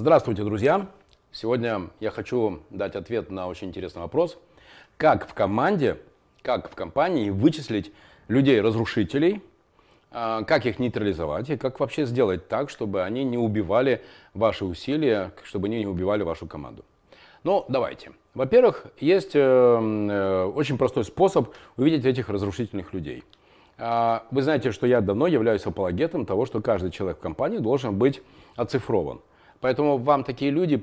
Здравствуйте, друзья! Сегодня я хочу дать ответ на очень интересный вопрос. Как в команде, как в компании вычислить людей-разрушителей, а, как их нейтрализовать и как вообще сделать так, чтобы они не убивали ваши усилия, чтобы они не убивали вашу команду. Ну, давайте. Во-первых, есть э, э, очень простой способ увидеть этих разрушительных людей. Э, вы знаете, что я давно являюсь апологетом того, что каждый человек в компании должен быть оцифрован. Поэтому вам такие люди,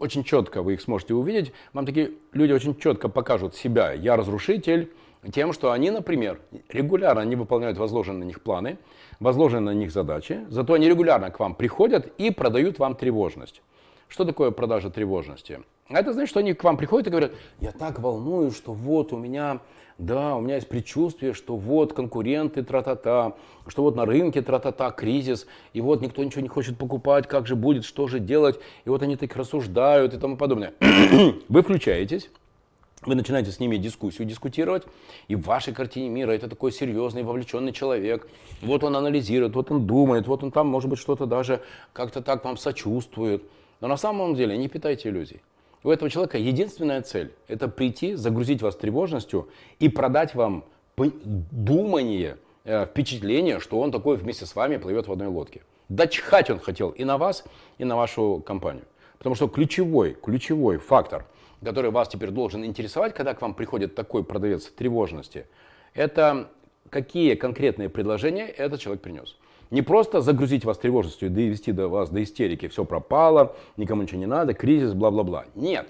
очень четко вы их сможете увидеть, вам такие люди очень четко покажут себя. Я разрушитель, тем, что они, например, регулярно не выполняют возложенные на них планы, возложенные на них задачи, зато они регулярно к вам приходят и продают вам тревожность. Что такое продажа тревожности? Это значит, что они к вам приходят и говорят, я так волнуюсь, что вот у меня, да, у меня есть предчувствие, что вот конкуренты тра-та-та, что вот на рынке тра-та-та кризис, и вот никто ничего не хочет покупать, как же будет, что же делать, и вот они так рассуждают и тому подобное. Вы включаетесь, вы начинаете с ними дискуссию дискутировать, и в вашей картине мира это такой серьезный, вовлеченный человек. Вот он анализирует, вот он думает, вот он там, может быть, что-то даже как-то так вам сочувствует. Но на самом деле не питайте иллюзий. У этого человека единственная цель – это прийти, загрузить вас тревожностью и продать вам думание, э, впечатление, что он такой вместе с вами плывет в одной лодке. Да чихать он хотел и на вас, и на вашу компанию. Потому что ключевой, ключевой фактор, который вас теперь должен интересовать, когда к вам приходит такой продавец тревожности, это какие конкретные предложения этот человек принес. Не просто загрузить вас тревожностью и довести до вас до истерики, все пропало, никому ничего не надо, кризис, бла-бла-бла. Нет.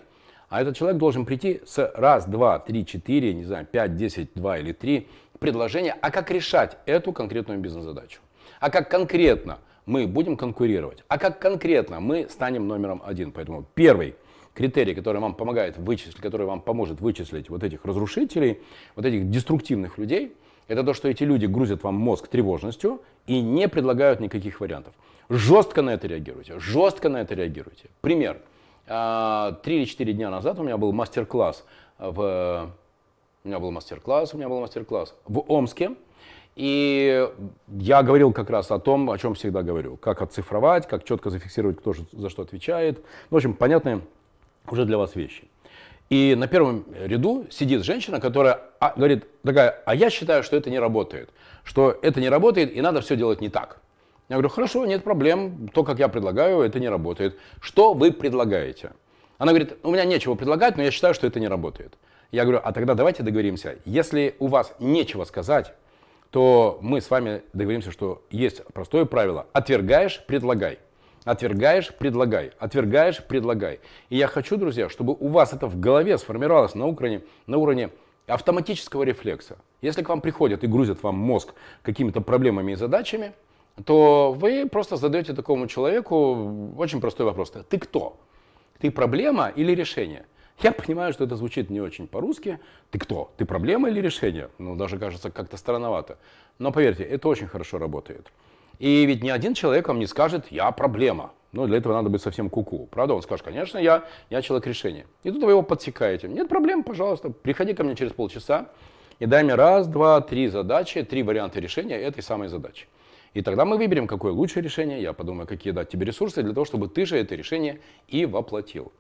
А этот человек должен прийти с раз, два, три, четыре, не знаю, пять, десять, два или три предложения, а как решать эту конкретную бизнес-задачу. А как конкретно мы будем конкурировать, а как конкретно мы станем номером один. Поэтому первый критерий, который вам помогает вычислить, который вам поможет вычислить вот этих разрушителей, вот этих деструктивных людей – это то, что эти люди грузят вам мозг тревожностью и не предлагают никаких вариантов. Жестко на это реагируйте, жестко на это реагируйте. Пример. А, три или четыре дня назад у меня был мастер-класс в... У меня был мастер-класс, у меня был мастер-класс в Омске. И я говорил как раз о том, о чем всегда говорю. Как оцифровать, как четко зафиксировать, кто за что отвечает. В общем, понятные уже для вас вещи. И на первом ряду сидит женщина, которая а, говорит такая, а я считаю, что это не работает, что это не работает и надо все делать не так. Я говорю, хорошо, нет проблем, то, как я предлагаю, это не работает. Что вы предлагаете? Она говорит, у меня нечего предлагать, но я считаю, что это не работает. Я говорю, а тогда давайте договоримся, если у вас нечего сказать, то мы с вами договоримся, что есть простое правило, отвергаешь, предлагай. Отвергаешь, предлагай. Отвергаешь, предлагай. И я хочу, друзья, чтобы у вас это в голове сформировалось на уровне, на уровне автоматического рефлекса. Если к вам приходят и грузят вам мозг какими-то проблемами и задачами, то вы просто задаете такому человеку очень простой вопрос. Ты кто? Ты проблема или решение? Я понимаю, что это звучит не очень по-русски. Ты кто? Ты проблема или решение? Ну, даже кажется как-то странновато. Но поверьте, это очень хорошо работает. И ведь ни один человек вам не скажет, я проблема. Ну, для этого надо быть совсем куку. -ку. Правда, он скажет, конечно, я, я человек решения. И тут вы его подсекаете. Нет проблем, пожалуйста, приходи ко мне через полчаса и дай мне раз, два, три задачи, три варианта решения этой самой задачи. И тогда мы выберем, какое лучшее решение, я подумаю, какие дать тебе ресурсы для того, чтобы ты же это решение и воплотил.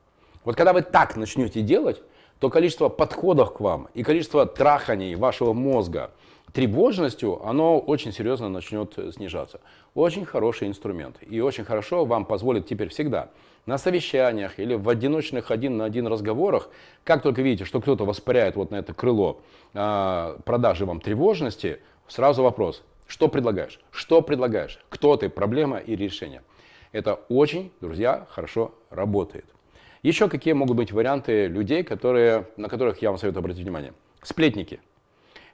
Вот когда вы так начнете делать, то количество подходов к вам и количество траханий вашего мозга – тревожностью, оно очень серьезно начнет снижаться. Очень хороший инструмент. И очень хорошо вам позволит теперь всегда на совещаниях или в одиночных один на один разговорах, как только видите, что кто-то воспаряет вот на это крыло э, продажи вам тревожности, сразу вопрос, что предлагаешь? Что предлагаешь? Кто ты? Проблема и решение. Это очень, друзья, хорошо работает. Еще какие могут быть варианты людей, которые, на которых я вам советую обратить внимание? Сплетники –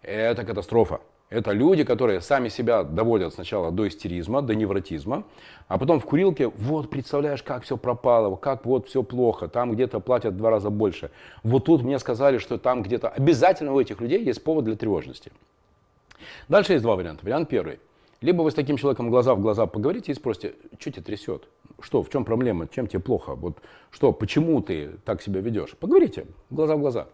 это катастрофа. Это люди, которые сами себя доводят сначала до истеризма, до невротизма, а потом в курилке, вот, представляешь, как все пропало, как вот все плохо, там где-то платят в два раза больше. Вот тут мне сказали, что там где-то обязательно у этих людей есть повод для тревожности. Дальше есть два варианта. Вариант первый. Либо вы с таким человеком глаза в глаза поговорите и спросите, что тебя трясет? Что, в чем проблема, чем тебе плохо? Вот что, почему ты так себя ведешь? Поговорите глаза в глаза.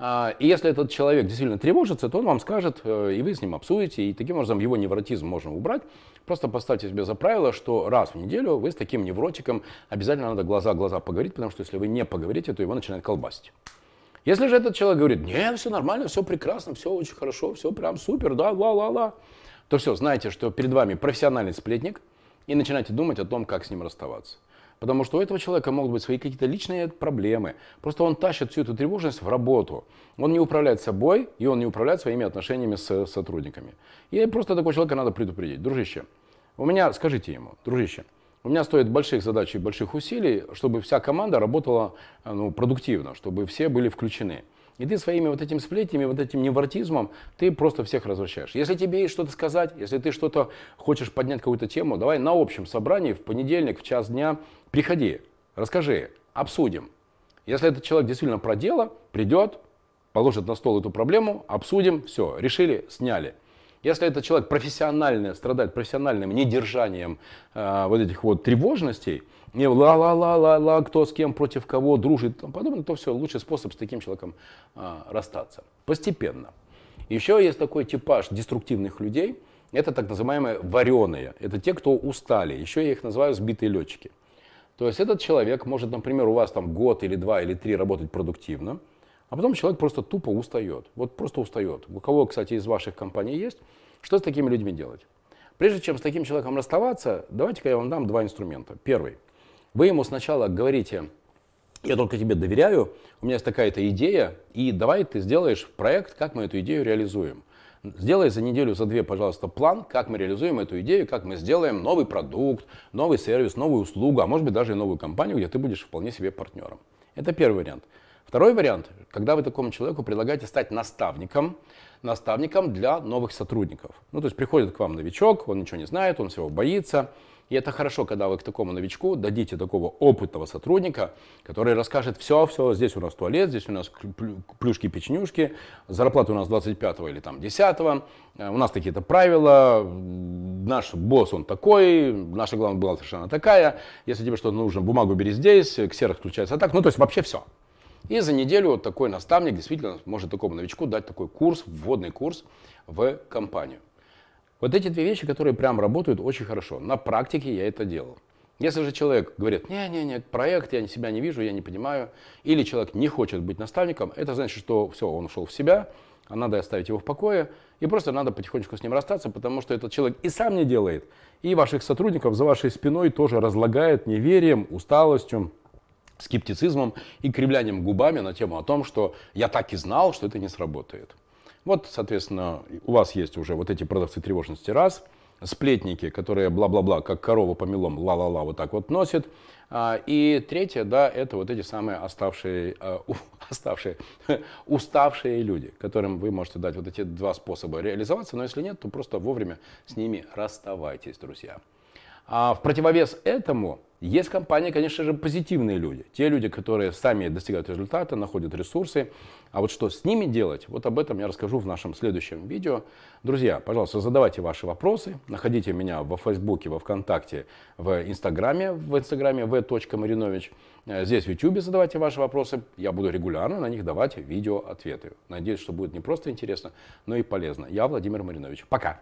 А, и если этот человек действительно тревожится, то он вам скажет, э, и вы с ним обсудите, и таким образом его невротизм можно убрать. Просто поставьте себе за правило, что раз в неделю вы с таким невротиком обязательно надо глаза-глаза поговорить, потому что если вы не поговорите, то его начинает колбасить. Если же этот человек говорит, нет, все нормально, все прекрасно, все очень хорошо, все прям супер, да, ла-ла-ла, то все, знаете, что перед вами профессиональный сплетник, и начинайте думать о том, как с ним расставаться. Потому что у этого человека могут быть свои какие-то личные проблемы. Просто он тащит всю эту тревожность в работу. Он не управляет собой, и он не управляет своими отношениями с сотрудниками. И просто такого человека надо предупредить. Дружище, у меня, скажите ему, дружище, у меня стоит больших задач и больших усилий, чтобы вся команда работала ну, продуктивно, чтобы все были включены. И ты своими вот этими сплетнями, вот этим невротизмом, ты просто всех развращаешь. Если тебе есть что-то сказать, если ты что-то хочешь поднять какую-то тему, давай на общем собрании в понедельник в час дня приходи, расскажи, обсудим. Если этот человек действительно про дело, придет, положит на стол эту проблему, обсудим, все, решили, сняли. Если этот человек профессионально страдает профессиональным недержанием э, вот этих вот тревожностей, не ла-ла-ла-ла-ла, кто с кем, против кого, дружит и тому подобное, то все, лучший способ с таким человеком а, расстаться. Постепенно. Еще есть такой типаж деструктивных людей, это так называемые вареные, это те, кто устали, еще я их называю сбитые летчики. То есть этот человек может, например, у вас там год или два или три работать продуктивно, а потом человек просто тупо устает. Вот просто устает. У кого, кстати, из ваших компаний есть, что с такими людьми делать? Прежде чем с таким человеком расставаться, давайте-ка я вам дам два инструмента. Первый – вы ему сначала говорите, я только тебе доверяю, у меня есть такая-то идея, и давай ты сделаешь проект, как мы эту идею реализуем. Сделай за неделю, за две, пожалуйста, план, как мы реализуем эту идею, как мы сделаем новый продукт, новый сервис, новую услугу, а может быть даже и новую компанию, где ты будешь вполне себе партнером. Это первый вариант. Второй вариант, когда вы такому человеку предлагаете стать наставником, наставником для новых сотрудников. Ну, то есть приходит к вам новичок, он ничего не знает, он всего боится, и это хорошо, когда вы к такому новичку дадите такого опытного сотрудника, который расскажет все, все, здесь у нас туалет, здесь у нас плюшки-печенюшки, зарплата у нас 25 или там 10 э, у нас такие-то правила, наш босс он такой, наша главная была совершенно такая, если тебе что-то нужно, бумагу бери здесь, ксерокс включается так, ну то есть вообще все. И за неделю вот такой наставник действительно может такому новичку дать такой курс, вводный курс в компанию. Вот эти две вещи, которые прям работают очень хорошо. На практике я это делал. Если же человек говорит, не-не-не, проект, я себя не вижу, я не понимаю, или человек не хочет быть наставником, это значит, что все, он ушел в себя, а надо оставить его в покое, и просто надо потихонечку с ним расстаться, потому что этот человек и сам не делает, и ваших сотрудников за вашей спиной тоже разлагает неверием, усталостью, скептицизмом и кривлянием губами на тему о том, что я так и знал, что это не сработает. Вот, соответственно, у вас есть уже вот эти продавцы тревожности раз, сплетники, которые бла-бла-бла, как корова по мелом, ла-ла-ла, вот так вот носят. А, и третье, да, это вот эти самые оставшие, а, оставшие, уставшие люди, которым вы можете дать вот эти два способа реализоваться, но если нет, то просто вовремя с ними расставайтесь, друзья. А в противовес этому есть компании, конечно же, позитивные люди. Те люди, которые сами достигают результата, находят ресурсы. А вот что с ними делать, вот об этом я расскажу в нашем следующем видео. Друзья, пожалуйста, задавайте ваши вопросы. Находите меня во Фейсбуке, во Вконтакте, в Инстаграме, в Инстаграме v.marinovich. Здесь в Ютубе задавайте ваши вопросы. Я буду регулярно на них давать видео-ответы. Надеюсь, что будет не просто интересно, но и полезно. Я Владимир Маринович. Пока!